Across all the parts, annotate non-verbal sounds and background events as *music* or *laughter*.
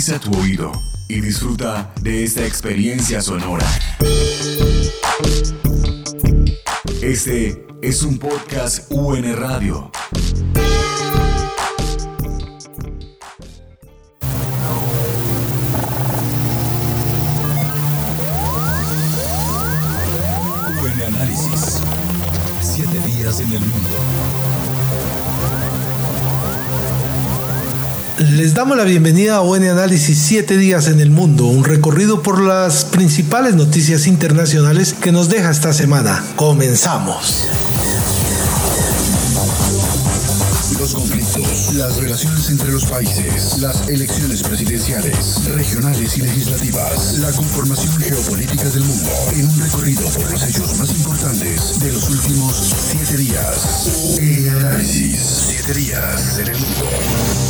Agudiza tu oído y disfruta de esta experiencia sonora. Este es un podcast UN Radio. UN Análisis. Siete días en el mundo. Les damos la bienvenida a UN Análisis 7 días en el mundo, un recorrido por las principales noticias internacionales que nos deja esta semana. Comenzamos. Los conflictos, las relaciones entre los países, las elecciones presidenciales, regionales y legislativas, la conformación geopolítica del mundo, en un recorrido por los hechos más importantes de los últimos siete días. En análisis, siete días en el mundo.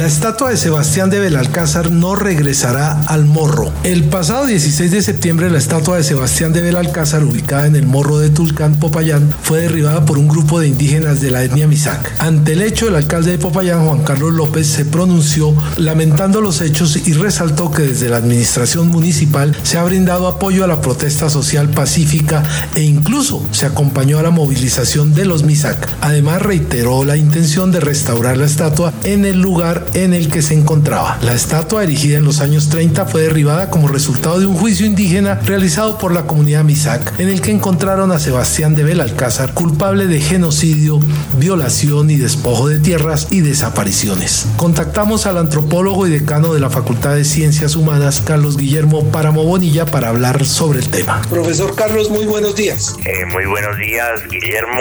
La estatua de Sebastián de Belalcázar no regresará al Morro. El pasado 16 de septiembre, la estatua de Sebastián de Belalcázar, ubicada en el Morro de Tulcán, Popayán, fue derribada por un grupo de indígenas de la etnia Misak. Ante el hecho, el alcalde de Popayán, Juan Carlos López, se pronunció lamentando los hechos y resaltó que desde la administración municipal se ha brindado apoyo a la protesta social pacífica e incluso se acompañó a la movilización de los Misak. Además, reiteró la intención de restaurar la estatua en el lugar en el que se encontraba. La estatua, erigida en los años 30, fue derribada como resultado de un juicio indígena realizado por la comunidad Misak, en el que encontraron a Sebastián de Belalcázar culpable de genocidio, violación y despojo de tierras y desapariciones. Contactamos al antropólogo y decano de la Facultad de Ciencias Humanas, Carlos Guillermo Páramo Bonilla, para hablar sobre el tema. Profesor Carlos, muy buenos días. Eh, muy buenos días, Guillermo.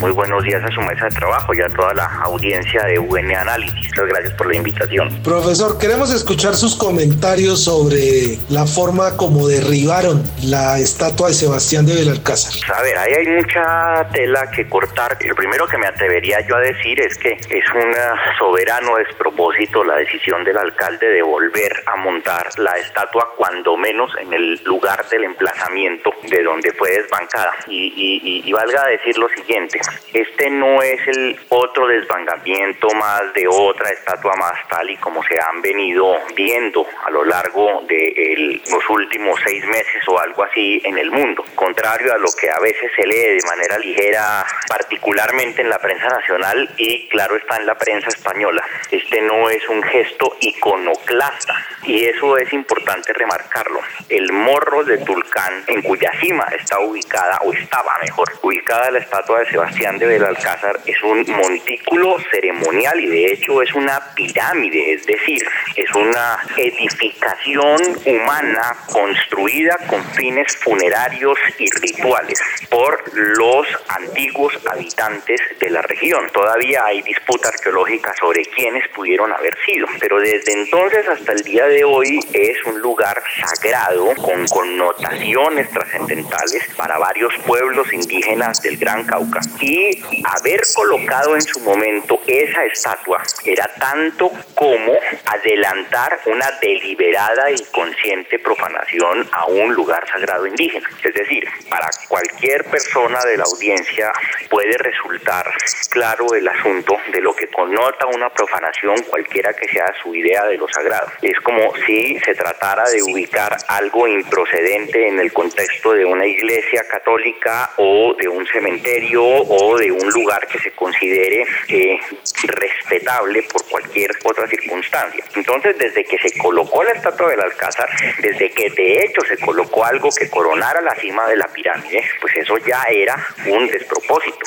Muy buenos días a su mesa de trabajo y a toda la audiencia de UN Análisis. Muchas gracias por la invitación. Profesor, queremos escuchar sus comentarios sobre la forma como derribaron la estatua de Sebastián de Belalcázar. A ver, ahí hay mucha tela que cortar. Lo primero que me atrevería yo a decir es que es un soberano despropósito la decisión del alcalde de volver a montar la estatua, cuando menos en el lugar del emplazamiento de donde fue desbancada. Y, y, y, y valga decir lo siguiente, este no es el otro desbancamiento más de otra estatua más tal y como se han venido viendo a lo largo de el, los últimos seis meses o algo así en el mundo. Contrario a lo que a veces se lee de manera ligera, particularmente en la prensa nacional y claro está en la prensa española. Este no es un gesto iconoclasta y eso es importante remarcarlo. El morro de Tulcán, en cuya cima está ubicada, o estaba mejor, ubicada la estatua de Sebastián de Belalcázar, es un montículo ceremonial y de hecho es una pirámide, es decir, es una edificación humana construida con fines funerarios y rituales por los antiguos habitantes de la región. Todavía hay disputa arqueológica sobre quiénes pudieron haber sido, pero desde entonces hasta el día de hoy es un lugar sagrado con connotaciones trascendentales para varios pueblos indígenas del Gran Cauca. Y haber colocado en su momento esa estatua era tanto como adelantar una deliberada y consciente profanación a un lugar sagrado indígena. Es decir, para cualquier persona de la audiencia puede resultar claro el asunto de lo que connota una profanación cualquiera que sea su idea de lo sagrado. Es como si se tratara de ubicar algo improcedente en el contexto de una iglesia católica o de un cementerio o de un lugar que se considere eh, respetable por cualquier otra circunstancia. Entonces, desde que se colocó la estatua del Alcázar, desde que de hecho se colocó algo que coronara la cima de la pirámide, pues eso ya era un despropósito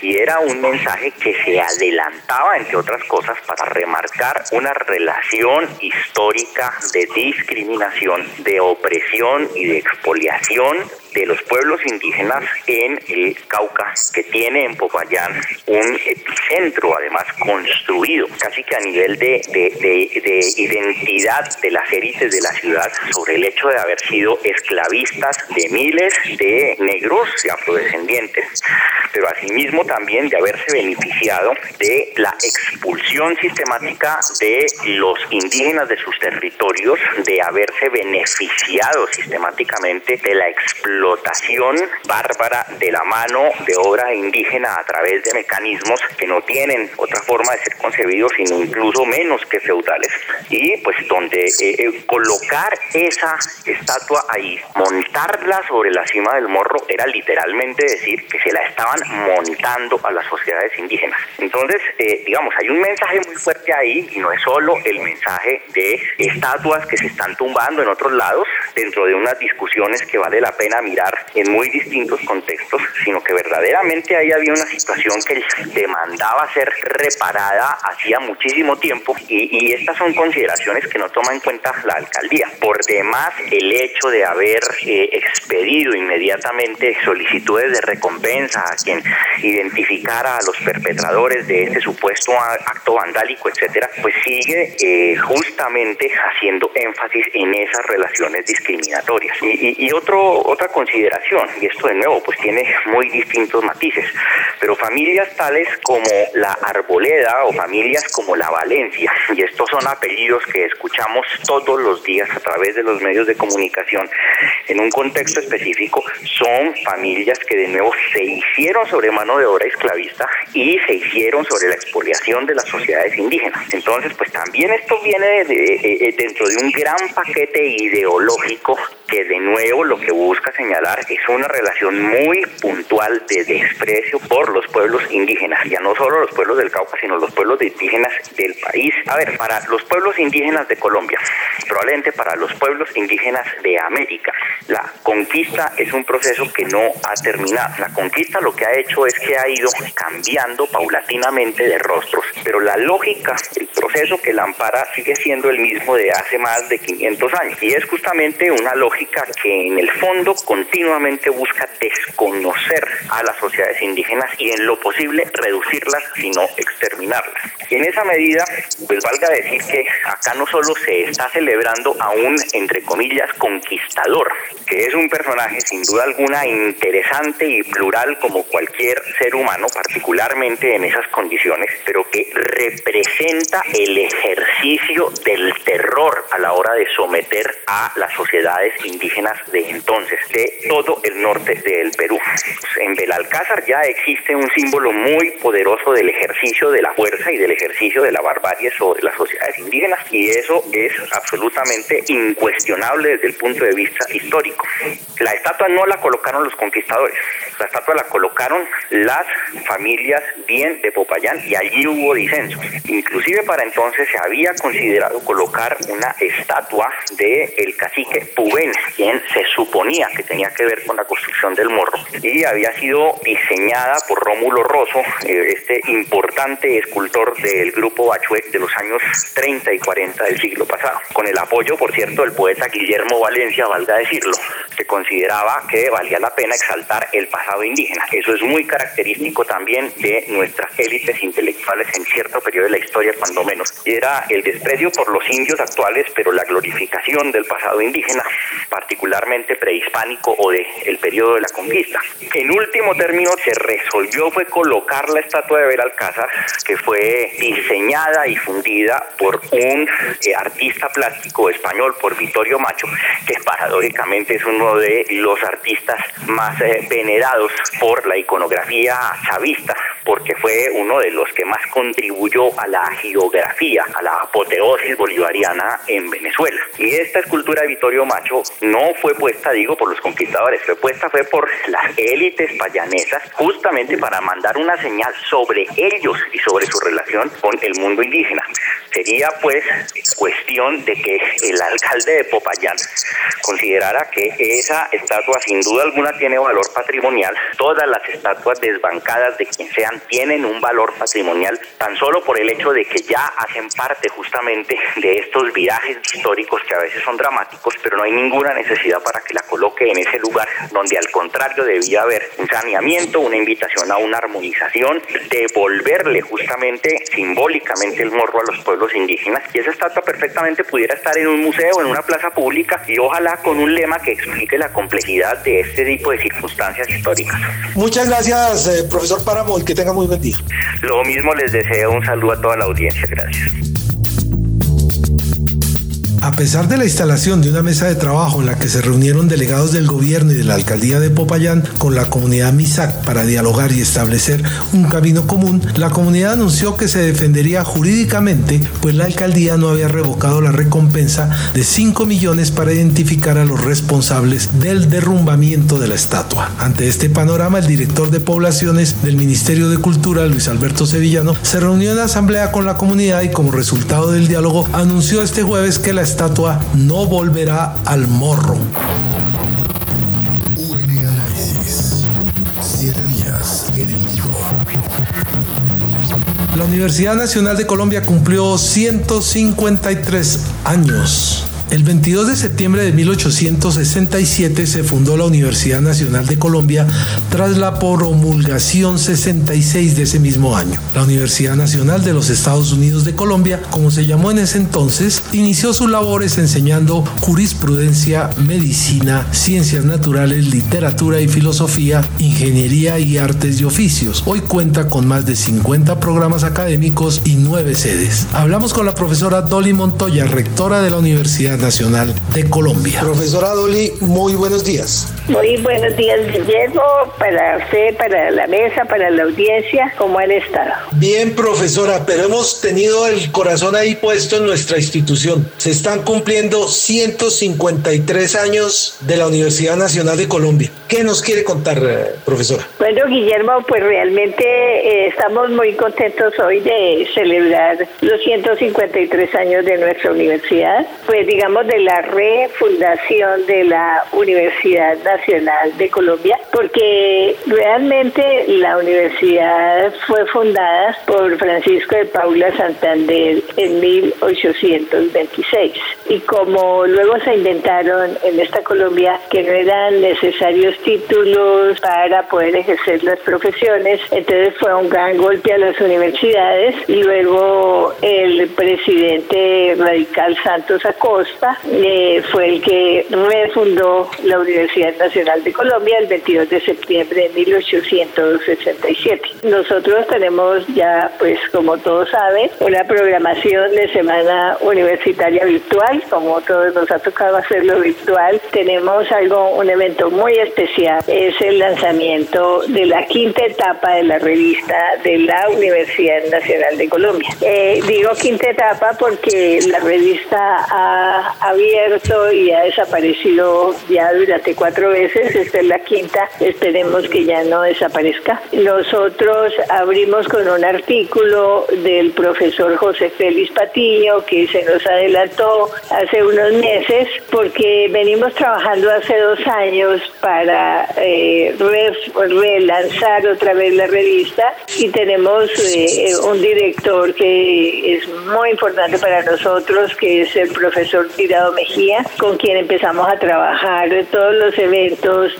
y era un mensaje que se adelantaba, entre otras cosas, para remarcar una relación histórica de discriminación, de opresión y de expoliación de los pueblos indígenas en el Cauca, que tiene en Popayán un epicentro además construido casi que a nivel de, de, de, de, identidad de las élites de la ciudad sobre el hecho de haber sido esclavistas de miles de negros y afrodescendientes, pero asimismo también de haberse beneficiado de la expulsión sistemática de los indígenas de sus territorios, de haberse beneficiado sistemáticamente de la explotación explotación bárbara de la mano de obra indígena a través de mecanismos que no tienen otra forma de ser concebidos, sino incluso menos que feudales. Y pues donde eh, eh, colocar esa estatua ahí, montarla sobre la cima del morro, era literalmente decir que se la estaban montando a las sociedades indígenas. Entonces, eh, digamos, hay un mensaje muy fuerte ahí y no es solo el mensaje de estatuas que se están tumbando en otros lados dentro de unas discusiones que vale la pena en muy distintos contextos, sino que verdaderamente ahí había una situación que demandaba ser reparada hacía muchísimo tiempo y, estas son consideraciones que no toma en cuenta la alcaldía. Por demás, el hecho de haber eh, expedido inmediatamente solicitudes de recompensa a quien identificara a los perpetradores de este supuesto acto vandálico, etcétera, pues sigue eh, justamente haciendo énfasis en esas relaciones discriminatorias. Y, otro, otra consideración, y esto de nuevo pues tiene muy distintos matices, pero familias tales como la Arboleda o familias como la Valencia, y estos son apellidos que escuchamos todos los días a través de los medios de comunicación en un contexto específico, son familias que de nuevo se hicieron sobre mano de obra esclavista y se hicieron sobre la expoliación de las sociedades indígenas. Entonces, pues también esto viene de, dentro de un gran paquete ideológico que de nuevo lo que busca señalar es una relación muy puntual de desprecio por los pueblos indígenas, ya no solo los pueblos del Cauca, sino los pueblos indígenas del país. A ver, para los pueblos indígenas de Colombia, probablemente para los pueblos indígenas de América, la conquista es un proceso que no ha terminado. La conquista lo que ha hecho es que ha ido cambiando paulatinamente de rostros, pero la lógica, el proceso que la ampara sigue siendo el mismo de hace más de 500 años y es justamente una lógica que en el fondo continuamente busca desconocer a las sociedades indígenas y en lo posible reducirlas, sino exterminarlas. Y en esa medida, pues valga decir que acá no solo se está celebrando a un, entre comillas, conquistador, que es un personaje sin duda alguna interesante y plural como cualquier ser humano, particularmente en esas condiciones, pero que representa el ejercicio del terror a la hora de someter a las sociedades indígenas de entonces, de todo el norte del Perú. En Belalcázar ya existe un símbolo muy poderoso del ejercicio de la fuerza y del ejercicio de la barbarie sobre las sociedades indígenas y eso es absolutamente incuestionable desde el punto de vista histórico. La estatua no la colocaron los conquistadores, la estatua la colocaron las familias bien de Popayán y allí hubo disensos. Inclusive para entonces se había considerado colocar una estatua de el cacique Pubén, quien se suponía que tenía que ver con la construcción del morro y había sido diseñada por Rómulo Rosso, eh, este importante escultor del grupo Bachuec de los años 30 y 40 del siglo pasado, con el apoyo, por cierto, del poeta Guillermo Valencia, valga decirlo. Se consideraba que valía la pena exaltar el pasado indígena. Eso es muy característico también de nuestras élites intelectuales en cierto periodo de la historia, cuando menos. Y era el desprecio por los indios actuales, pero la glorificación del pasado indígena particularmente prehispánico o del el periodo de la conquista. En último término, se resolvió fue colocar la estatua de Belalcázar, que fue diseñada y fundida por un eh, artista plástico español, por Vittorio Macho, que paradójicamente es uno de los artistas más eh, venerados por la iconografía chavista, porque fue uno de los que más contribuyó a la geografía, a la apoteosis bolivariana en Venezuela. Y esta escultura de Vittorio Macho no fue puesta, digo, por los conquistadores, fue puesta fue por las élites payanesas, justamente para mandar una señal sobre ellos y sobre su relación con el mundo indígena. Sería pues cuestión de que el alcalde de Popayán considerara que esa estatua sin duda alguna tiene valor patrimonial, todas las estatuas desbancadas de quien sean tienen un valor patrimonial tan solo por el hecho de que ya hacen parte justamente de estos virajes históricos que a veces son dramáticos, pero no hay ninguna necesidad para que la coloque en ese lugar donde al contrario debía haber un saneamiento, una invitación a una armonización, devolverle justamente simbólicamente el morro a los pueblos indígenas y esa estatua perfectamente pudiera estar en un museo, en una plaza pública y ojalá con un lema que explique la complejidad de este tipo de circunstancias históricas. Muchas gracias, eh, profesor Páramo, que tenga muy buen día. Lo mismo les deseo un saludo a toda la audiencia. Gracias. A pesar de la instalación de una mesa de trabajo en la que se reunieron delegados del gobierno y de la alcaldía de Popayán con la comunidad MISAC para dialogar y establecer un camino común, la comunidad anunció que se defendería jurídicamente, pues la alcaldía no había revocado la recompensa de 5 millones para identificar a los responsables del derrumbamiento de la estatua. Ante este panorama, el director de poblaciones del Ministerio de Cultura, Luis Alberto Sevillano, se reunió en asamblea con la comunidad y como resultado del diálogo anunció este jueves que la estatua no volverá al morro. La Universidad Nacional de Colombia cumplió 153 años. El 22 de septiembre de 1867 se fundó la Universidad Nacional de Colombia tras la promulgación 66 de ese mismo año. La Universidad Nacional de los Estados Unidos de Colombia, como se llamó en ese entonces, inició sus labores enseñando jurisprudencia, medicina, ciencias naturales, literatura y filosofía, ingeniería y artes y oficios. Hoy cuenta con más de 50 programas académicos y 9 sedes. Hablamos con la profesora Dolly Montoya, rectora de la Universidad Nacional de Colombia. Profesora Dolly, muy buenos días. Muy buenos días, Guillermo, para usted, para la mesa, para la audiencia, ¿cómo han estado? Bien, profesora, pero hemos tenido el corazón ahí puesto en nuestra institución. Se están cumpliendo 153 años de la Universidad Nacional de Colombia. ¿Qué nos quiere contar, eh, profesora? Bueno, Guillermo, pues realmente eh, estamos muy contentos hoy de celebrar los 153 años de nuestra universidad. Pues digamos, de la refundación de la Universidad Nacional de Colombia, porque realmente la universidad fue fundada por Francisco de Paula Santander en 1826. Y como luego se inventaron en esta Colombia que no eran necesarios títulos para poder ejercer las profesiones, entonces fue un gran golpe a las universidades y luego el presidente radical Santos Acosta eh, fue el que refundó la Universidad Nacional de Colombia el 22 de septiembre de 1867. Nosotros tenemos ya, pues como todos saben, una programación de semana universitaria virtual, como todos nos ha tocado hacerlo virtual. Tenemos algo, un evento muy especial, es el lanzamiento de la quinta etapa de la revista de la Universidad Nacional de Colombia. Eh, digo quinta etapa porque la revista ha abierto y ha desaparecido ya durante cuatro veces. Esta es la quinta. Esperemos que ya no desaparezca. Nosotros abrimos con un artículo del profesor José Félix Patiño que se nos adelantó hace unos meses porque venimos trabajando hace dos años para eh, relanzar otra vez la revista y tenemos eh, un director que es muy importante para nosotros que es el profesor Tirado Mejía, con quien empezamos a trabajar todos los eventos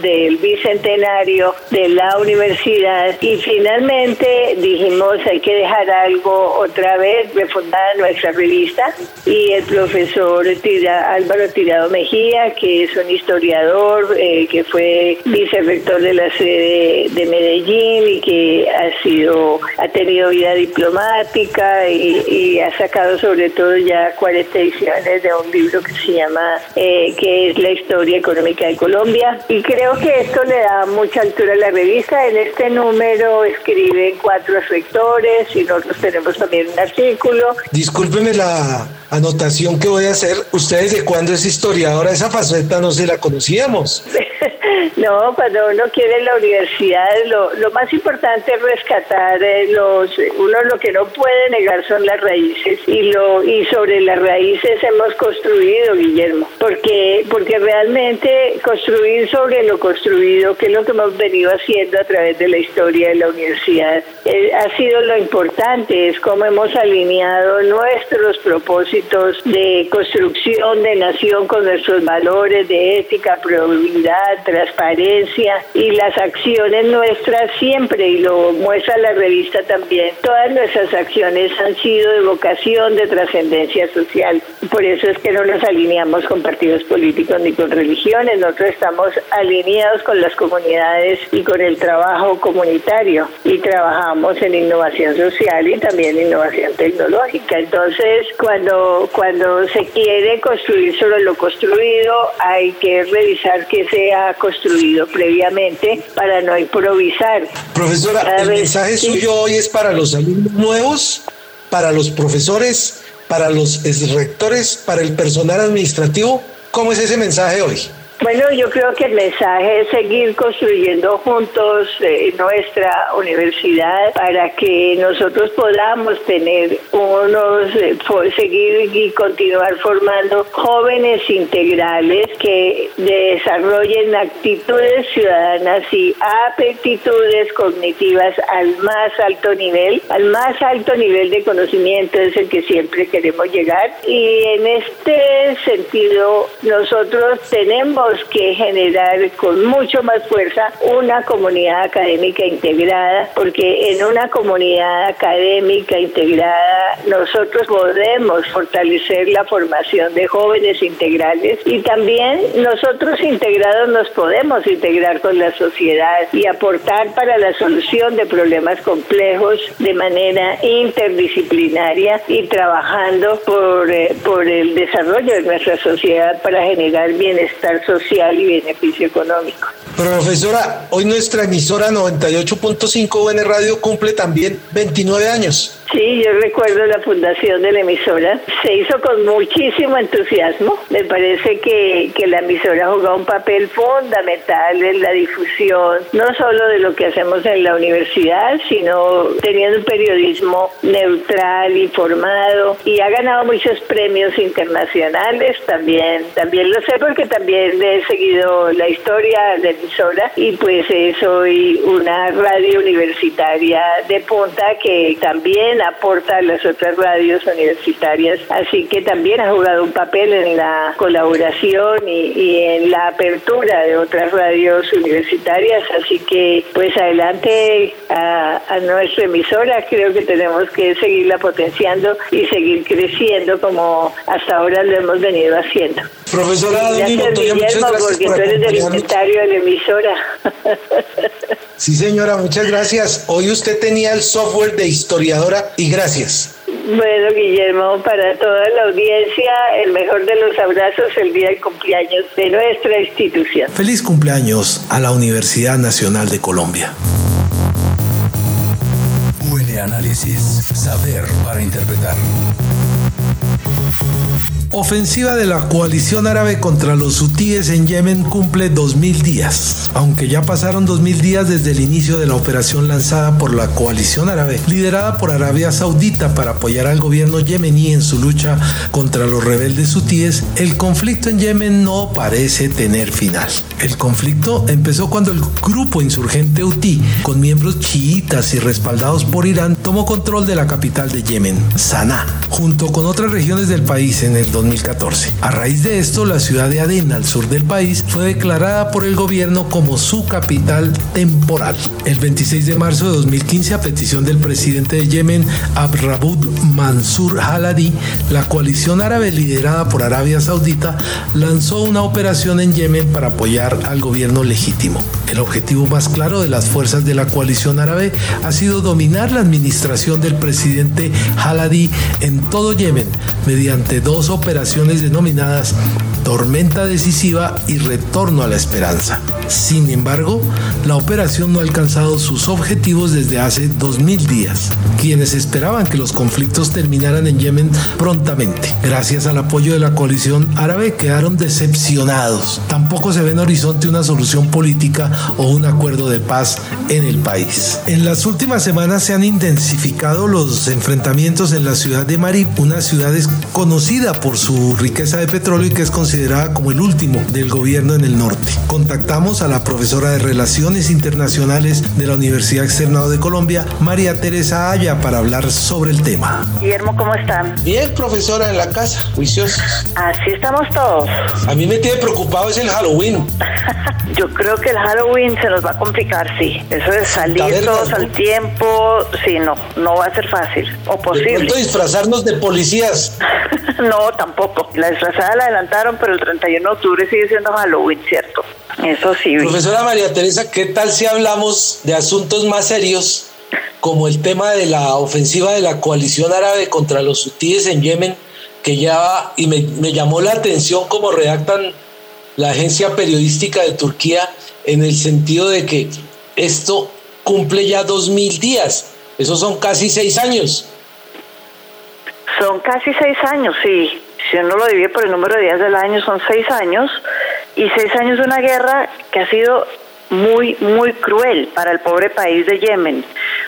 del bicentenario de la universidad y finalmente dijimos hay que dejar algo otra vez, refundar nuestra revista y el profesor Álvaro Tirado Mejía, que es un historiador, eh, que fue vicerrector de la sede de Medellín y que ha sido, ha tenido vida diplomática y, y ha sacado sobre todo ya 40 ediciones de un libro que se llama eh, que es la historia económica de Colombia y creo que esto le da mucha altura a la revista. En este número escriben cuatro sectores y nosotros tenemos también un artículo. Discúlpeme la anotación que voy a hacer. ¿Ustedes de cuándo es historiadora? Esa faceta no se la conocíamos. *laughs* No, cuando uno quiere la universidad, lo, lo más importante es rescatar eh, los, uno lo que no puede negar son las raíces y lo y sobre las raíces hemos construido, Guillermo, porque porque realmente construir sobre lo construido, que es lo que hemos venido haciendo a través de la historia de la universidad, eh, ha sido lo importante, es como hemos alineado nuestros propósitos de construcción de nación con nuestros valores de ética, probabilidad, transparencia y las acciones nuestras siempre, y lo muestra la revista también, todas nuestras acciones han sido de vocación, de trascendencia social. Por eso es que no nos alineamos con partidos políticos ni con religiones, nosotros estamos alineados con las comunidades y con el trabajo comunitario y trabajamos en innovación social y también innovación tecnológica. Entonces, cuando, cuando se quiere construir sobre lo construido, hay que revisar que sea construido previamente para no improvisar. Profesora, el mensaje suyo hoy es para los alumnos nuevos, para los profesores, para los rectores, para el personal administrativo. ¿Cómo es ese mensaje hoy? Bueno, yo creo que el mensaje es seguir construyendo juntos eh, nuestra universidad para que nosotros podamos tener unos, eh, seguir y continuar formando jóvenes integrales que desarrollen actitudes ciudadanas y aptitudes cognitivas al más alto nivel, al más alto nivel de conocimiento es el que siempre queremos llegar. Y en este sentido nosotros tenemos que generar con mucho más fuerza una comunidad académica integrada, porque en una comunidad académica integrada nosotros podemos fortalecer la formación de jóvenes integrales y también nosotros integrados nos podemos integrar con la sociedad y aportar para la solución de problemas complejos de manera interdisciplinaria y trabajando por, eh, por el desarrollo de nuestra sociedad para generar bienestar social y beneficio económico. Profesora, hoy nuestra emisora 98.5 UN Radio cumple también 29 años. Sí, yo recuerdo la fundación de la emisora. Se hizo con muchísimo entusiasmo. Me parece que, que la emisora jugado un papel fundamental en la difusión, no solo de lo que hacemos en la universidad, sino teniendo un periodismo neutral, informado y ha ganado muchos premios internacionales también. También lo sé porque también he seguido la historia de la emisora y pues soy una radio universitaria de punta que también aporta a las otras radios universitarias, así que también ha jugado un papel en la colaboración y, en la apertura de otras radios universitarias, así que pues adelante a, nuestra emisora, creo que tenemos que seguirla potenciando y seguir creciendo como hasta ahora lo hemos venido haciendo. Profesora Guillermo, porque tú eres del inventario de la emisora. Sí, señora, muchas gracias. Hoy usted tenía el software de historiadora y gracias. Bueno, Guillermo, para toda la audiencia, el mejor de los abrazos el día del cumpleaños de nuestra institución. Feliz cumpleaños a la Universidad Nacional de Colombia. Huele análisis, saber para interpretar. Ofensiva de la coalición árabe contra los hutíes en Yemen cumple 2.000 días. Aunque ya pasaron 2.000 días desde el inicio de la operación lanzada por la coalición árabe, liderada por Arabia Saudita para apoyar al gobierno yemení en su lucha contra los rebeldes hutíes, el conflicto en Yemen no parece tener final. El conflicto empezó cuando el grupo insurgente hutí, con miembros chiitas y respaldados por Irán, tomó control de la capital de Yemen, Sanaa, junto con otras regiones del país en el 2014. A raíz de esto, la ciudad de Adén, al sur del país, fue declarada por el gobierno como su capital temporal. El 26 de marzo de 2015, a petición del presidente de Yemen, Abrabud Mansur Haladi, la coalición árabe liderada por Arabia Saudita lanzó una operación en Yemen para apoyar al gobierno legítimo. El objetivo más claro de las fuerzas de la coalición árabe ha sido dominar la administración del presidente Haladi en todo Yemen mediante dos operaciones denominadas Tormenta Decisiva y Retorno a la Esperanza. Sin embargo, la operación no ha alcanzado sus objetivos desde hace 2000 días. Quienes esperaban que los conflictos terminaran en Yemen prontamente, gracias al apoyo de la coalición árabe, quedaron decepcionados. Tampoco se ve en horizonte una solución política o un acuerdo de paz en el país. En las últimas semanas se han intensificado los enfrentamientos en la ciudad de Marib, una ciudad conocida por su riqueza de petróleo y que es considerada considerada como el último del gobierno en el norte. Contactamos a la profesora de Relaciones Internacionales de la Universidad Externado de Colombia, María Teresa Aya, para hablar sobre el tema. Guillermo, ¿cómo están? Bien, profesora, en la casa, juiciosos. Así estamos todos. A mí me tiene preocupado es el Halloween. *laughs* Yo creo que el Halloween se nos va a complicar, sí. Eso de salir todos al tiempo, sí, no, no va a ser fácil o posible. De disfrazarnos de policías. *laughs* no, tampoco. La disfrazada la adelantaron, pero el 31 de octubre sigue siendo Halloween, ¿cierto? Eso sí. Profesora María Teresa, ¿qué tal si hablamos de asuntos más serios como el tema de la ofensiva de la coalición árabe contra los hutíes en Yemen, que ya, y me, me llamó la atención como redactan la agencia periodística de Turquía en el sentido de que esto cumple ya dos mil días, esos son casi seis años. Son casi seis años, sí. Si uno lo divide por el número de días del año, son seis años. Y seis años de una guerra que ha sido muy, muy cruel para el pobre país de Yemen.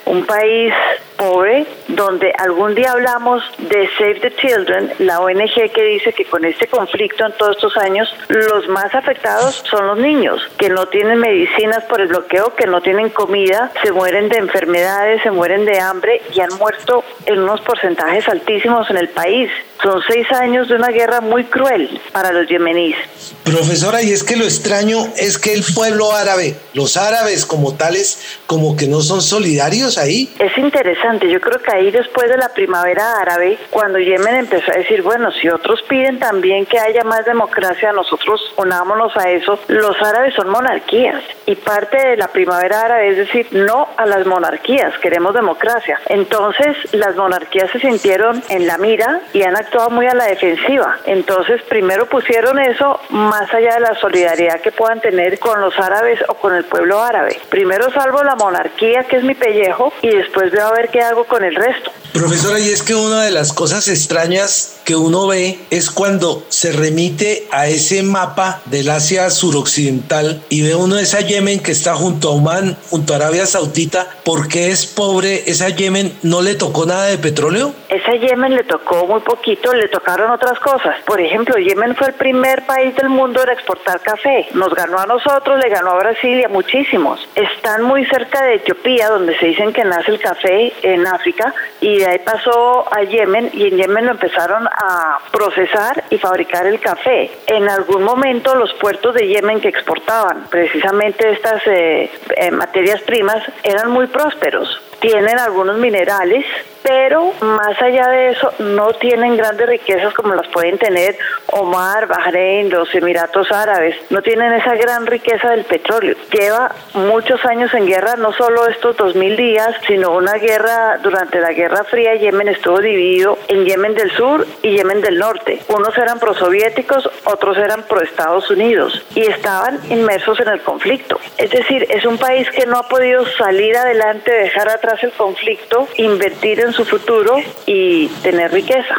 Un país pobre donde algún día hablamos de Save the Children, la ONG que dice que con este conflicto en todos estos años los más afectados son los niños, que no tienen medicinas por el bloqueo, que no tienen comida, se mueren de enfermedades, se mueren de hambre y han muerto en unos porcentajes altísimos en el país. Son seis años de una guerra muy cruel para los yemeníes. Profesora, y es que lo extraño es que el pueblo árabe, los árabes como tales, como que no son solidarios ahí. Es interesante, yo creo que ahí después de la primavera árabe, cuando Yemen empezó a decir, bueno, si otros piden también que haya más democracia, nosotros unámonos a eso, los árabes son monarquías y parte de la primavera árabe es decir, no a las monarquías, queremos democracia. Entonces las monarquías se sintieron en la mira y han actuado muy a la defensiva. Entonces, primero pusieron eso más allá de la solidaridad que puedan tener con los árabes o con el pueblo árabe. Primero salvo la monarquía, que es mi pellejo, y después veo a ver qué hago con el resto. Profesora, y es que una de las cosas extrañas que uno ve es cuando se remite a ese mapa del Asia suroccidental y ve uno esa Yemen que está junto a Oman, junto a Arabia Saudita, ¿por qué es pobre esa Yemen? ¿No le tocó nada de petróleo? Esa Yemen le tocó muy poquito le tocaron otras cosas. Por ejemplo, Yemen fue el primer país del mundo en exportar café. Nos ganó a nosotros, le ganó a Brasil y a muchísimos. Están muy cerca de Etiopía, donde se dicen que nace el café en África, y de ahí pasó a Yemen y en Yemen lo empezaron a procesar y fabricar el café. En algún momento los puertos de Yemen que exportaban precisamente estas eh, eh, materias primas eran muy prósperos. Tienen algunos minerales, pero más allá de eso no tienen grandes riquezas como las pueden tener Omar, Bahrein, los Emiratos Árabes, no tienen esa gran riqueza del petróleo. Lleva muchos años en guerra, no solo estos dos mil días, sino una guerra durante la Guerra Fría, Yemen estuvo dividido en Yemen del Sur y Yemen del Norte. Unos eran prosoviéticos, otros eran pro Estados Unidos y estaban inmersos en el conflicto. Es decir, es un país que no ha podido salir adelante, dejar atrás el conflicto, invertir en su futuro y tener riqueza.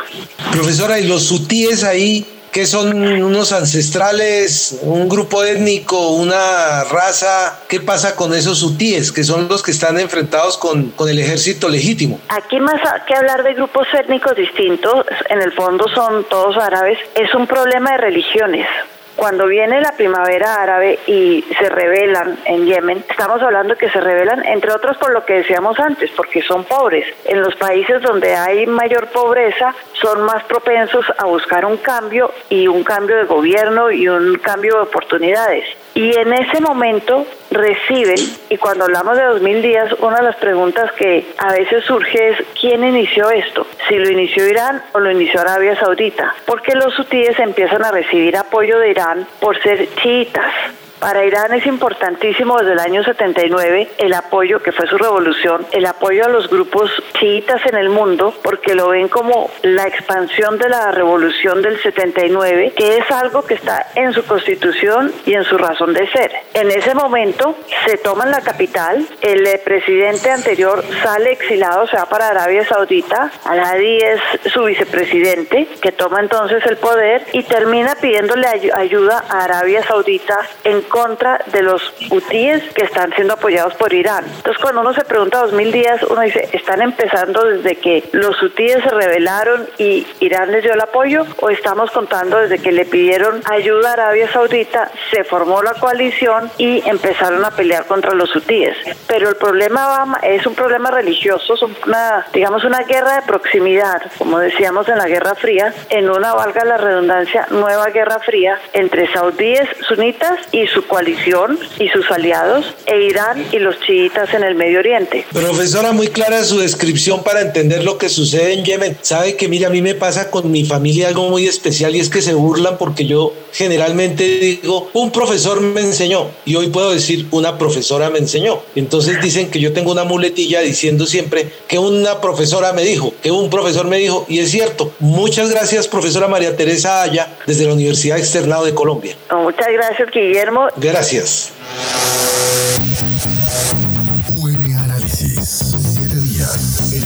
Profesora, ¿y los sutíes ahí que son unos ancestrales, un grupo étnico, una raza. ¿Qué pasa con esos hutíes, que son los que están enfrentados con, con el ejército legítimo? Aquí más que hablar de grupos étnicos distintos, en el fondo son todos árabes, es un problema de religiones. Cuando viene la primavera árabe y se rebelan en Yemen, estamos hablando que se rebelan, entre otros por lo que decíamos antes, porque son pobres. En los países donde hay mayor pobreza son más propensos a buscar un cambio y un cambio de gobierno y un cambio de oportunidades. Y en ese momento reciben, y cuando hablamos de 2000 días, una de las preguntas que a veces surge es ¿quién inició esto? Si lo inició Irán o lo inició Arabia Saudita. Porque los hutíes empiezan a recibir apoyo de Irán por ser chiitas. Para Irán es importantísimo desde el año 79 el apoyo, que fue su revolución, el apoyo a los grupos chiitas en el mundo, porque lo ven como la expansión de la revolución del 79, que es algo que está en su constitución y en su razón de ser. En ese momento se toman la capital, el presidente anterior sale exilado, se va para Arabia Saudita, Al-Hadi es su vicepresidente, que toma entonces el poder y termina pidiéndole ayuda a Arabia Saudita en contra de los hutíes que están siendo apoyados por Irán. Entonces, cuando uno se pregunta dos mil días, uno dice, ¿están empezando desde que los hutíes se rebelaron y Irán les dio el apoyo? ¿O estamos contando desde que le pidieron ayuda a Arabia Saudita, se formó la coalición y empezaron a pelear contra los hutíes? Pero el problema es un problema religioso, es una, digamos, una guerra de proximidad, como decíamos en la Guerra Fría, en una, valga la redundancia, nueva Guerra Fría entre saudíes sunitas y su coalición y sus aliados e Irán y los chiitas en el Medio Oriente. Profesora, muy clara su descripción para entender lo que sucede en Yemen. Sabe que, mira, a mí me pasa con mi familia algo muy especial y es que se burlan porque yo generalmente digo, un profesor me enseñó y hoy puedo decir, una profesora me enseñó. Entonces dicen que yo tengo una muletilla diciendo siempre que una profesora me dijo, que un profesor me dijo, y es cierto. Muchas gracias, profesora María Teresa Aya, desde la Universidad Externado de Colombia. Muchas gracias, Guillermo. Gracias. El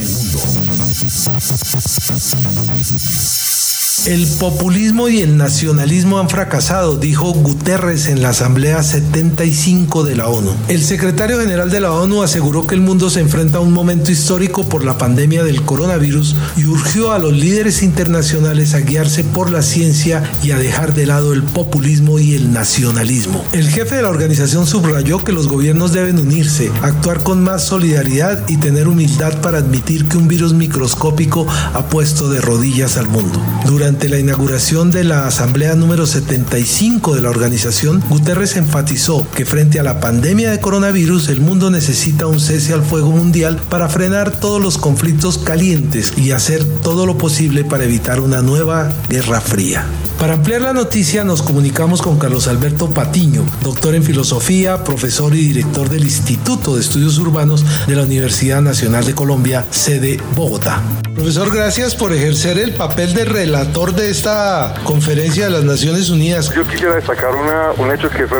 populismo y el nacionalismo han fracasado, dijo Guterres en la Asamblea 75 de la ONU. El secretario general de la ONU aseguró que el mundo se enfrenta a un momento histórico por la pandemia del coronavirus y urgió a los líderes internacionales a guiarse por la ciencia y a dejar de lado el populismo y el nacionalismo. El jefe de la organización subrayó que los gobiernos deben unirse, actuar con más solidaridad y tener humildad para admitir que un virus microscópico ha puesto de rodillas al mundo. Durante durante la inauguración de la Asamblea número 75 de la organización, Guterres enfatizó que frente a la pandemia de coronavirus el mundo necesita un cese al fuego mundial para frenar todos los conflictos calientes y hacer todo lo posible para evitar una nueva guerra fría. Para ampliar la noticia nos comunicamos con Carlos Alberto Patiño, doctor en filosofía, profesor y director del Instituto de Estudios Urbanos de la Universidad Nacional de Colombia, sede Bogotá. Profesor, gracias por ejercer el papel de relator de esta conferencia de las Naciones Unidas. Yo quisiera destacar un hecho que, fue,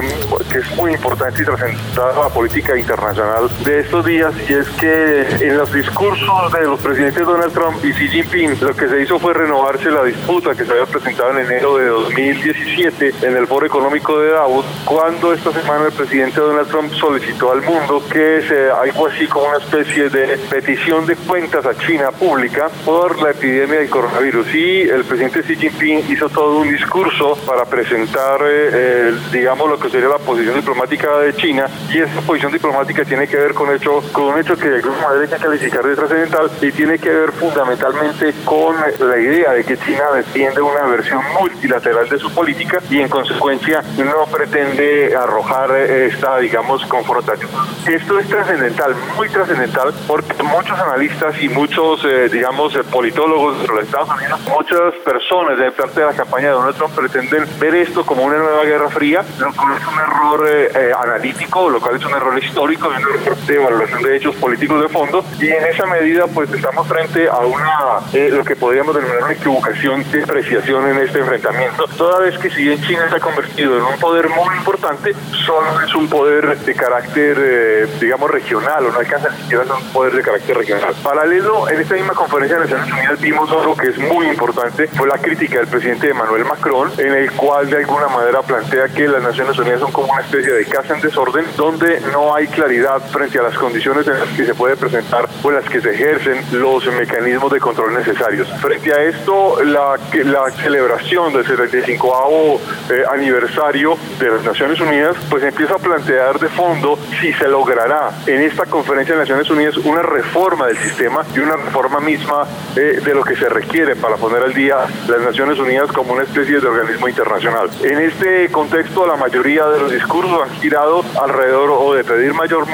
es muy importante y trascendental a la política internacional de estos días y es que en los discursos de los presidentes Donald Trump y Xi Jinping lo que se hizo fue renovarse la disputa que se había presentado en enero de 2017 en el Foro Económico de Davos cuando esta semana el presidente Donald Trump solicitó al mundo que se algo así como una especie de petición de cuentas a China pública por la epidemia del coronavirus. Y el presidente Xi Jinping hizo todo un discurso para presentar, eh, digamos, lo que sería la posición diplomática de China. Y esa posición diplomática tiene que ver con, hecho, con un hecho que de alguna manera hay que calificar de trascendental y tiene que ver fundamentalmente con la idea de que China defiende una versión multilateral de su política y en consecuencia no pretende arrojar esta, digamos, confrontación. Esto es trascendental, muy trascendental, porque muchos analistas y muchos, eh, digamos, politólogos de los Estados Unidos, muchas personas de parte de la campaña de Donald Trump pretenden ver esto como una nueva guerra fría, lo cual es un error eh, eh, analítico, lo cual es un error histórico, un error de evaluación de hechos políticos de fondo, y en esa medida pues estamos frente a una, eh, lo que podríamos denominar una equivocación de apreciación en este enfrentamiento, toda vez que si bien China se ha convertido en un poder muy importante, solo es un poder de carácter, digamos, regional, o no alcanza ni siquiera un poder de carácter regional. Paralelo, en esta misma conferencia de Naciones Unidas vimos algo que es muy importante, fue la crítica del presidente Emmanuel Macron, en el cual de alguna manera plantea que las Naciones Unidas son como una especie de casa en desorden, donde no hay claridad frente a las condiciones en las que se puede presentar o en las que se ejercen los mecanismos de control necesarios. Frente a esto, la, la celebración del 75 eh, aniversario de las Naciones Unidas, pues empieza a plantear de fondo si se logrará en esta conferencia de Naciones Unidas una reforma del sistema y una reforma misma eh, de lo que se requiere para poner al día las Naciones Unidas como una especie de organismo internacional. En este contexto, la mayoría de los discursos han girado alrededor o de pedir mayor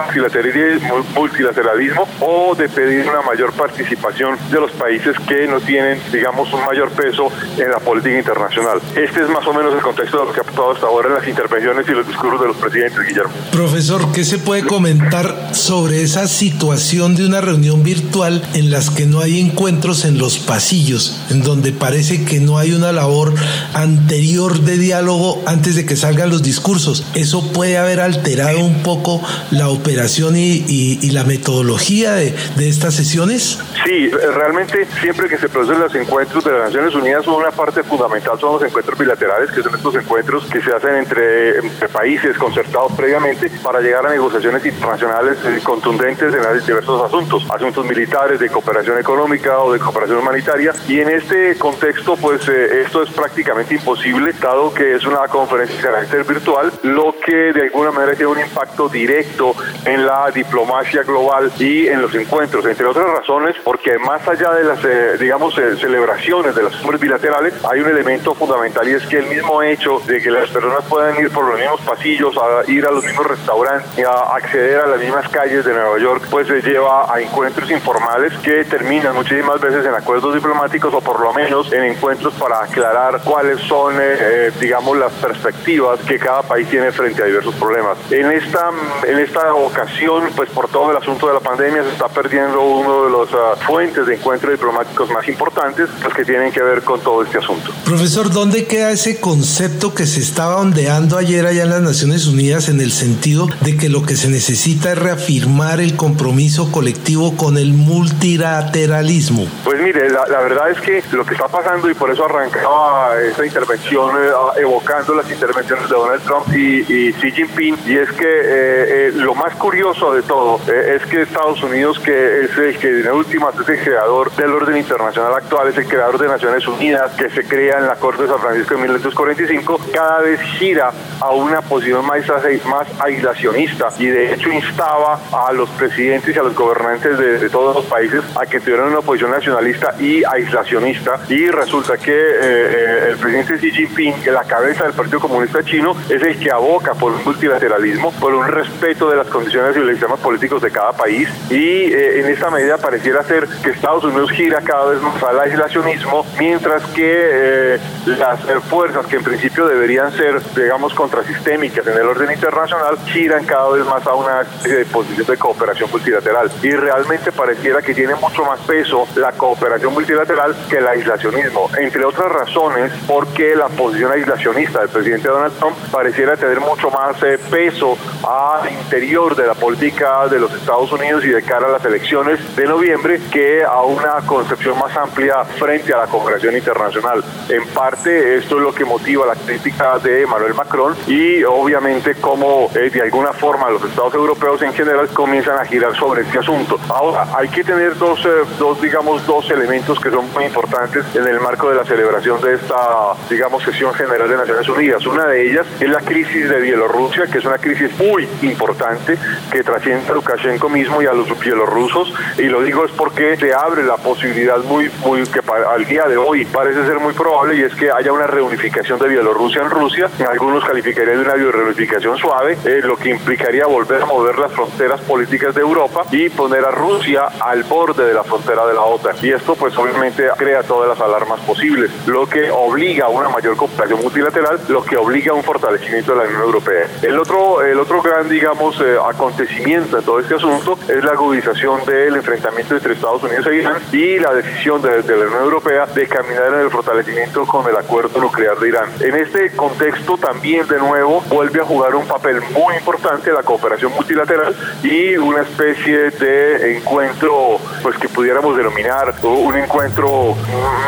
multilateralismo o de pedir una mayor participación de los países que no tienen, digamos, un mayor peso en la política internacional. Este es más o menos el contexto de lo que ha pasado hasta ahora en las intervenciones y los discursos de los presidentes, Guillermo. Profesor, ¿qué se puede comentar sobre esa situación de una reunión virtual en las que no hay encuentros en los pasillos, en donde parece que no hay una labor anterior de diálogo antes de que salgan los discursos. Eso puede haber alterado un poco la operación y, la metodología de, de, estas sesiones. Sí, realmente siempre que se producen los encuentros de las Naciones Unidas, una parte fundamental general son los encuentros bilaterales, que son estos encuentros que se hacen entre, países concertados previamente para llegar a negociaciones internacionales contundentes en diversos asuntos, asuntos militares, de cooperación económica o de cooperación humanitaria. Y en este contexto, pues eh, esto es prácticamente imposible, dado que es una conferencia de carácter virtual, lo que de alguna manera tiene un impacto directo en la diplomacia global y en los encuentros, entre otras razones, porque más allá de las, eh, digamos, eh, celebraciones de las cumbres bilaterales, hay un elemento fundamental y es que el mismo hecho de que las personas puedan ir por los mismos pasillos, a ir a los mismos restaurantes, a acceder a las mismas calles de Nueva York, pues se lleva a encuentros informales que terminan muchísimas veces en acuerdos diplomáticos o por lo menos en encuentros para aclarar cuáles son, eh, digamos, las perspectivas que cada país tiene frente a diversos problemas. En esta, en esta ocasión, pues por todo el asunto de la pandemia se está perdiendo uno de los ah, fuentes de encuentros diplomáticos más importantes, los que tienen que ver con todo este asunto. Profesor, ¿dónde queda ese concepto que se estaba ondeando ayer allá en las Naciones Unidas en el sentido de que lo que se necesita es reafirmar el compromiso colectivo con el multilateralismo? Pues mire, la, verdad es que lo que está pasando, y por eso arrancaba esta intervención eh, evocando las intervenciones de Donald Trump y, Xi Jinping, y es que eh, eh, lo más curioso de todo es que Estados Unidos, que es el que en últimas es el creador del orden internacional actual, es el creador de Naciones Unidas, que se crea en la Corte de San Francisco en 1945, cada vez gira a una posición más, más aislacionista. Y de hecho instaba a los presidentes y a los gobernantes de, todos los países a que tuvieran una posición nacionalista y aislacionista. Y resulta que eh, eh, el presidente Xi Jinping, la cabeza del Partido Comunista Chino, es el que aboca por un multilateralismo, por un respeto de las condiciones y los sistemas políticos de cada país. Y eh, en esta medida pareciera ser que Estados Unidos gira cada vez más al aislacionismo, mientras que las fuerzas que en principio deberían ser, digamos, contrasistémicas en el orden internacional, giran cada vez más a una posición de cooperación multilateral. Y realmente pareciera que tiene mucho más peso la cooperación multilateral que el aislacionismo, entre otras razones porque la posición aislacionista del presidente Donald Trump pareciera tener mucho más eh, peso al interior de la política de los Estados Unidos y de cara a las elecciones de noviembre que a una concepción más amplia frente a la cooperación internacional. En parte esto es lo que motiva la crítica de Emmanuel Macron y obviamente como eh, de alguna forma los estados europeos en general comienzan a girar sobre este asunto. Ahora, hay que tener dos, eh, dos, digamos, dos elementos que son muy importantes en el marco de la celebración de esta, digamos, sesión general de Naciones Unidas. Una de ellas es la crisis de Bielorrusia, que es una crisis muy importante que trasciende a Lukashenko mismo y a los bielorrusos. Y lo digo es porque se abre la posibilidad muy, muy que al día de hoy parece ser muy probable y es que haya una reunificación de Bielorrusia en Rusia. Algunos calificarían de una reunificación suave, eh, lo que implicaría volver a mover las fronteras políticas de Europa y poner a Rusia al borde de la frontera de la OTAN. Y esto pues obviamente crea todas las alarmas posibles, lo que obliga a una mayor cooperación multilateral, lo que obliga a un fortalecimiento de la Unión Europea. El otro, el otro gran, digamos, eh, acontecimiento en todo este asunto es la agudización del enfrentamiento entre Estados Unidos e Irán y la decisión de, de la Unión Europea de caminar en el fortalecimiento con el acuerdo nuclear de Irán. En este contexto también de nuevo vuelve a jugar un papel muy importante la cooperación multilateral y una especie de encuentro pues que pudiéramos denominar un encuentro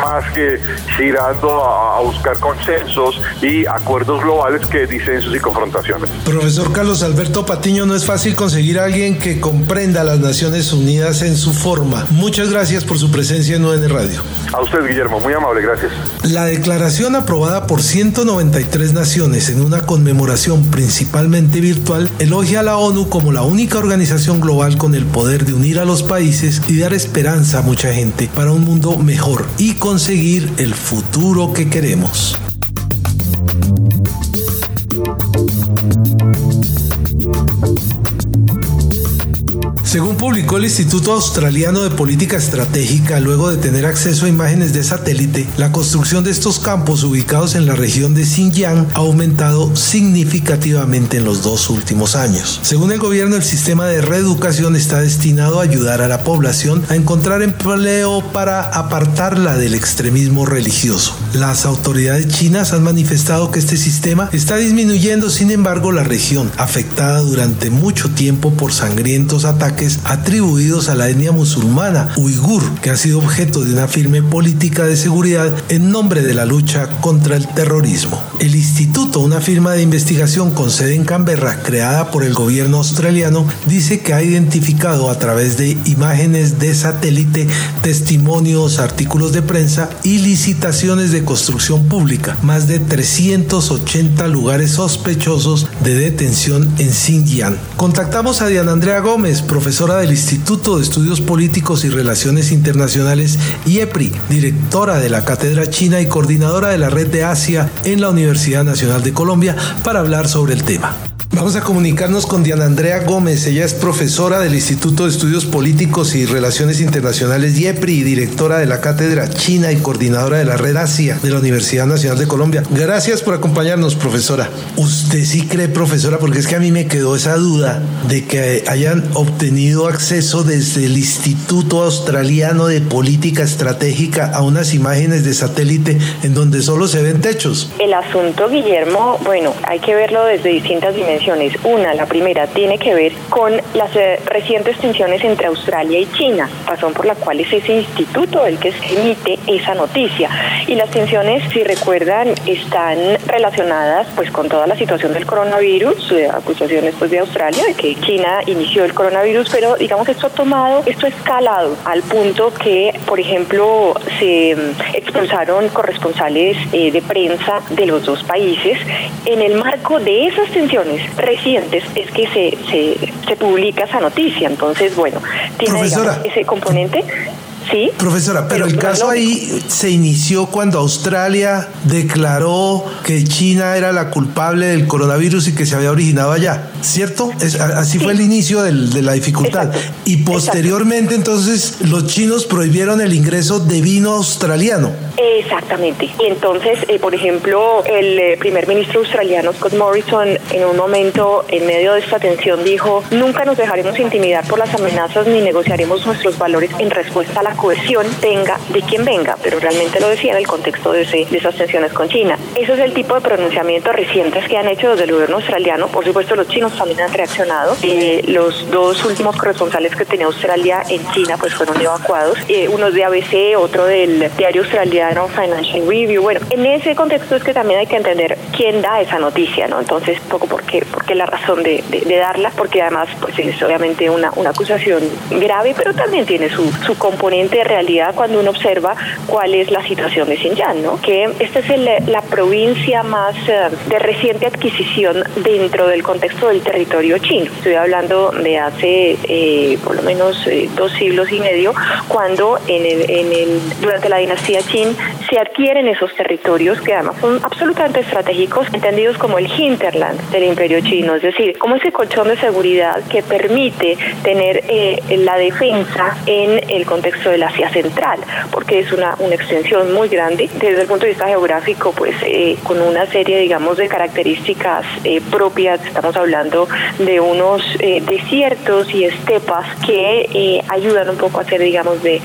más que girando a, buscar consensos y acuerdos globales que disensos y confrontaciones. Profesor Carlos Alberto Patiño, no es fácil conseguir a alguien que comprenda a las Naciones Unidas en su forma. Muchas gracias por su presencia en UN Radio. A usted, Guillermo, muy amable, gracias. La declaración aprobada por 193 naciones en una conmemoración principalmente virtual elogia a la ONU como la única organización global con el poder de unir a los países y dar esperanza a mucha gente para un mundo mejor y conseguir el futuro que queremos. Según publicó el Instituto Australiano de Política Estratégica, luego de tener acceso a imágenes de satélite, la construcción de estos campos ubicados en la región de Xinjiang ha aumentado significativamente en los dos últimos años. Según el gobierno, el sistema de reeducación está destinado a ayudar a la población a encontrar empleo para apartarla del extremismo religioso. Las autoridades chinas han manifestado que este sistema está disminuyendo, sin embargo, la región, afectada durante mucho tiempo por sangrientos ataques ataques atribuidos a la etnia musulmana uigur, que ha sido objeto de una firme política de seguridad en nombre de la lucha contra el terrorismo. El instituto, una firma de investigación con sede en Canberra creada por el gobierno australiano, dice que ha identificado a través de imágenes de satélite, testimonios, artículos de prensa y licitaciones de construcción pública más de 380 lugares sospechosos de detención en Xinjiang. Contactamos a Diana Andrea Gómez, profesora del Instituto de Estudios Políticos y Relaciones Internacionales IEPRI, directora de la Cátedra China y coordinadora de la Red de Asia en la Universidad Nacional de Colombia, para hablar sobre el tema. Vamos a comunicarnos con Diana Andrea Gómez. Ella es profesora del Instituto de Estudios Políticos y Relaciones Internacionales IEPRI y directora de la Cátedra China y coordinadora de la Red Asia de la Universidad Nacional de Colombia. Gracias por acompañarnos, profesora. ¿Usted sí cree, profesora? Porque es que a mí me quedó esa duda de que hayan obtenido acceso desde el Instituto Australiano de Política Estratégica a unas imágenes de satélite en donde solo se ven techos. El asunto, Guillermo, bueno, hay que verlo desde distintas dimensiones una, la primera, tiene que ver con las eh, recientes tensiones entre Australia y China, razón por la cual es ese instituto el que emite esa noticia. Y las tensiones, si recuerdan, están relacionadas pues con toda la situación del coronavirus, eh, acusaciones pues de Australia de que China inició el coronavirus, pero digamos esto ha tomado, esto ha escalado al punto que, por ejemplo, se mm, expulsaron corresponsales eh, de prensa de los dos países en el marco de esas tensiones recientes es que se, se, se publica esa noticia. Entonces, bueno, tiene ese componente Sí. Profesora, pero, el caso ahí se inició cuando Australia declaró que China era la culpable del coronavirus y que se había originado allá, ¿cierto? así fue el inicio de la dificultad. Y posteriormente entonces los chinos prohibieron el ingreso de vino australiano. Exactamente. Y entonces, eh, por ejemplo, el eh, primer ministro australiano Scott Morrison en un momento en medio de esta tensión dijo, nunca nos dejaremos intimidar por las amenazas ni negociaremos nuestros valores en respuesta a la cohesión venga de quien venga, pero realmente lo decía en el contexto de, ese, de esas tensiones con China. Eso es el tipo de pronunciamientos recientes que han hecho desde el gobierno australiano. Por supuesto, los chinos también han reaccionado. Eh, los dos últimos corresponsales que tenía Australia en China pues fueron evacuados. Eh, uno de ABC, otro del diario australiano Financial Review. Bueno, en ese contexto es que también hay que entender quién da esa noticia, ¿no? Entonces, poco por qué, porque la razón de, de, darla, porque además pues es obviamente una, una acusación grave, pero también tiene su, su componente de realidad cuando uno observa cuál es la situación de Xinjiang, ¿no? Que esta es la provincia más eh, de reciente adquisición dentro del contexto del territorio chino. Estoy hablando de hace eh, por lo menos eh, dos siglos y medio, cuando en el, en el, durante la dinastía Qin se adquieren esos territorios que además son absolutamente estratégicos, entendidos como el hinterland del imperio chino, es decir, como ese colchón de seguridad que permite tener la defensa en el contexto de Asia Central, porque es una, extensión muy grande desde el punto de vista geográfico, pues eh, con una serie, digamos, de características eh, propias. Estamos hablando de unos eh, desiertos y estepas que ayudan un poco a ser, digamos, de,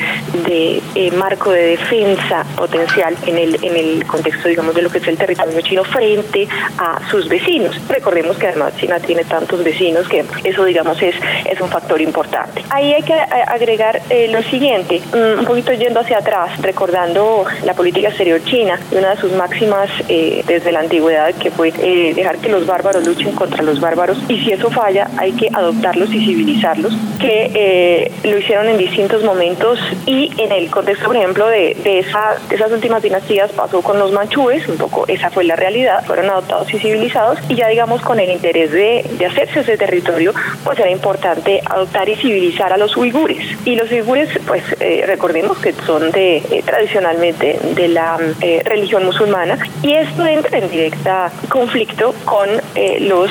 de marco de defensa potencial en el, en el contexto, digamos, de lo que es el territorio chino frente a sus vecinos. Recordemos que además China tiene tantos vecinos que eso, digamos, es, es un factor importante. Ahí hay que agregar lo siguiente, Mm, un poquito yendo hacia atrás, recordando la política exterior china, y una de sus máximas eh, desde la antigüedad, que fue eh, dejar que los bárbaros luchen contra los bárbaros, y si eso falla, hay que adoptarlos y civilizarlos, que eh, lo hicieron en distintos momentos. Y en el contexto, por ejemplo, de, de, esa, de esas últimas dinastías pasó con los manchúes, un poco esa fue la realidad, fueron adoptados y civilizados, y ya digamos con el interés de, de hacerse ese territorio, pues era importante adoptar y civilizar a los uigures. Y los uigures, pues, recordemos que son de eh, tradicionalmente de la eh, religión musulmana y esto entra en directa conflicto con eh, los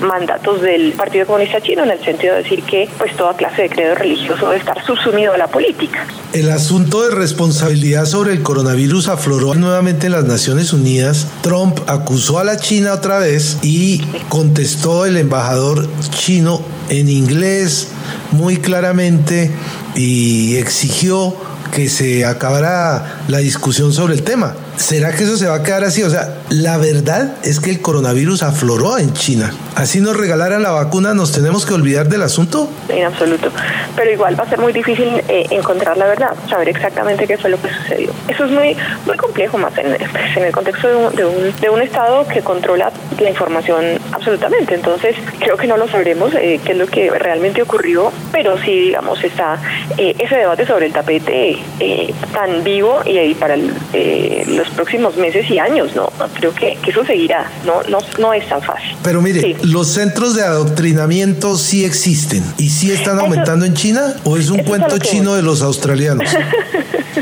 mandatos del Partido Comunista Chino en el sentido de decir que pues toda clase de credo religioso debe estar subsumido a la política. El asunto de responsabilidad sobre el coronavirus afloró nuevamente en las Naciones Unidas. Trump acusó a la China otra vez y contestó el embajador chino en inglés muy claramente y exigió que se acabara la discusión sobre el tema. ¿Será que eso se va a quedar así? O sea, la verdad es que el coronavirus afloró en China. Así nos regalaran la vacuna, ¿nos tenemos que olvidar del asunto? En absoluto. Pero igual va a ser muy difícil eh, encontrar la verdad, saber exactamente qué fue lo que sucedió. Eso es muy, muy complejo más en, en el contexto de un, de, un, de un Estado que controla la información absolutamente. Entonces, creo que no lo sabremos eh, qué es lo que realmente ocurrió, pero sí, digamos, está eh, ese debate sobre el tapete eh, tan vivo y, y para eh, los próximos meses y años, ¿no? Creo que, que eso seguirá, no, no, no es tan fácil. Pero mire, Sí. ¿los centros de adoctrinamiento sí existen y sí están Eso- aumentando en China o es un es cuento chino de los australianos? *laughs*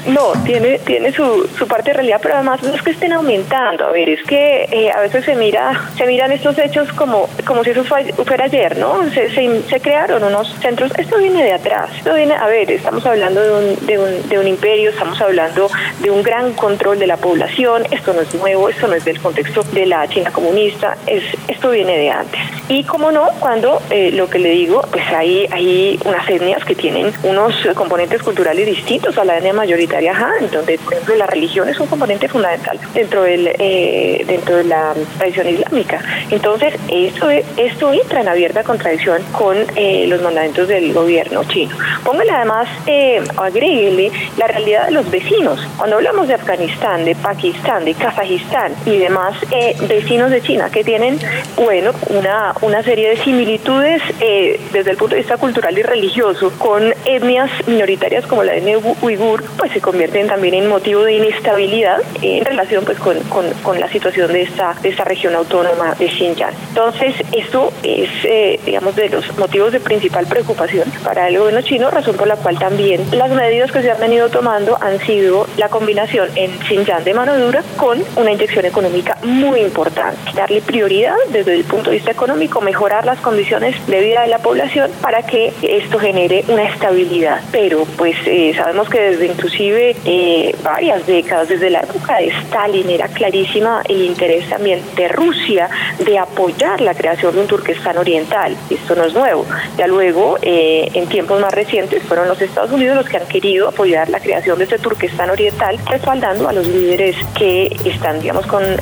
No, tiene, tiene su, su parte de realidad, pero además no es que estén aumentando. A ver, es que eh, a veces se mira, se miran estos hechos como, como si eso fue- fuera ayer, ¿no? Se, se, crearon unos centros, esto viene de atrás, esto viene, a ver, estamos hablando de un, de un, de un imperio, estamos hablando de un gran control de la población, esto no es nuevo, esto no es del contexto de la China comunista, es, esto viene de antes. Y como no, cuando eh, lo que le digo, pues hay, hay unas etnias que tienen unos componentes culturales distintos a la etnia donde, por ejemplo, la religión es un componente fundamental dentro, del, eh, dentro de la tradición islámica. Entonces, esto, esto entra en abierta contradicción con eh, los mandamientos del gobierno chino. Póngale además, eh, agréguele la realidad de los vecinos. Cuando hablamos de Afganistán, de Pakistán, de Kazajistán y demás eh, vecinos de China que tienen, bueno, una, una serie de similitudes eh, desde el punto de vista cultural y religioso con etnias minoritarias como la etnia uigur, pues se convierten también en motivo de inestabilidad en relación pues con, con, la situación de esta, de esta región autónoma de Xinjiang. Entonces, esto es, eh, digamos, de los motivos de principal preocupación para el gobierno chino, razón por la cual también las medidas que se han venido tomando han sido la combinación en Xinjiang de mano dura con una inyección económica muy importante. Darle prioridad desde el punto de vista económico, mejorar las condiciones de vida de la población para que esto genere una estabilidad. Pero pues eh, sabemos que desde inclusive eh, varias décadas, desde la época de Stalin, era clarísima el interés también de Rusia de apoyar la creación de un Turquestán oriental. Esto no es nuevo. Ya luego, eh, en tiempos más recientes, fueron los Estados Unidos los que han querido apoyar la creación de este Turquestán oriental, respaldando a los líderes que están, digamos, con, eh,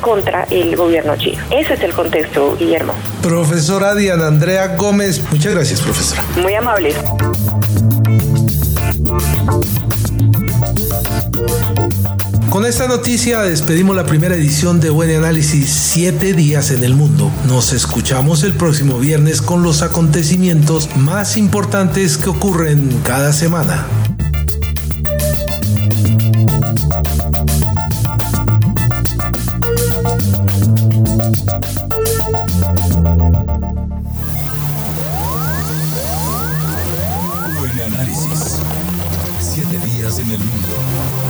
contra el gobierno chino. Ese es el contexto, Guillermo. Profesora Diana Andrea Gómez, muchas gracias, profesora. Muy amable. Con esta noticia despedimos la primera edición de Buen Análisis 7 días en el mundo. Nos escuchamos el próximo viernes con los acontecimientos más importantes que ocurren cada semana. Buen análisis. Siete días en el mundo.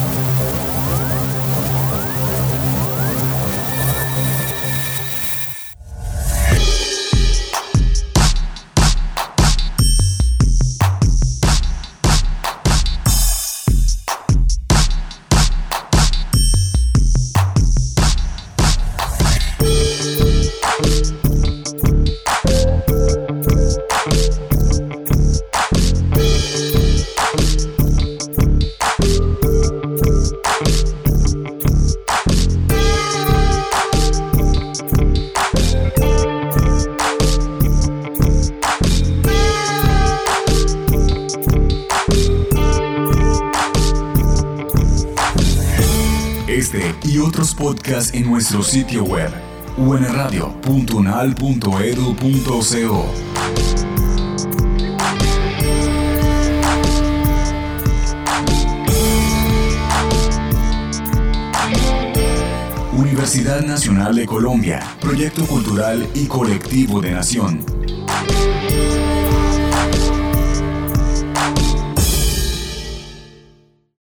Sitio web unradio.unal.edu.co. Universidad Nacional de Colombia, Proyecto Cultural y Colectivo de Nación.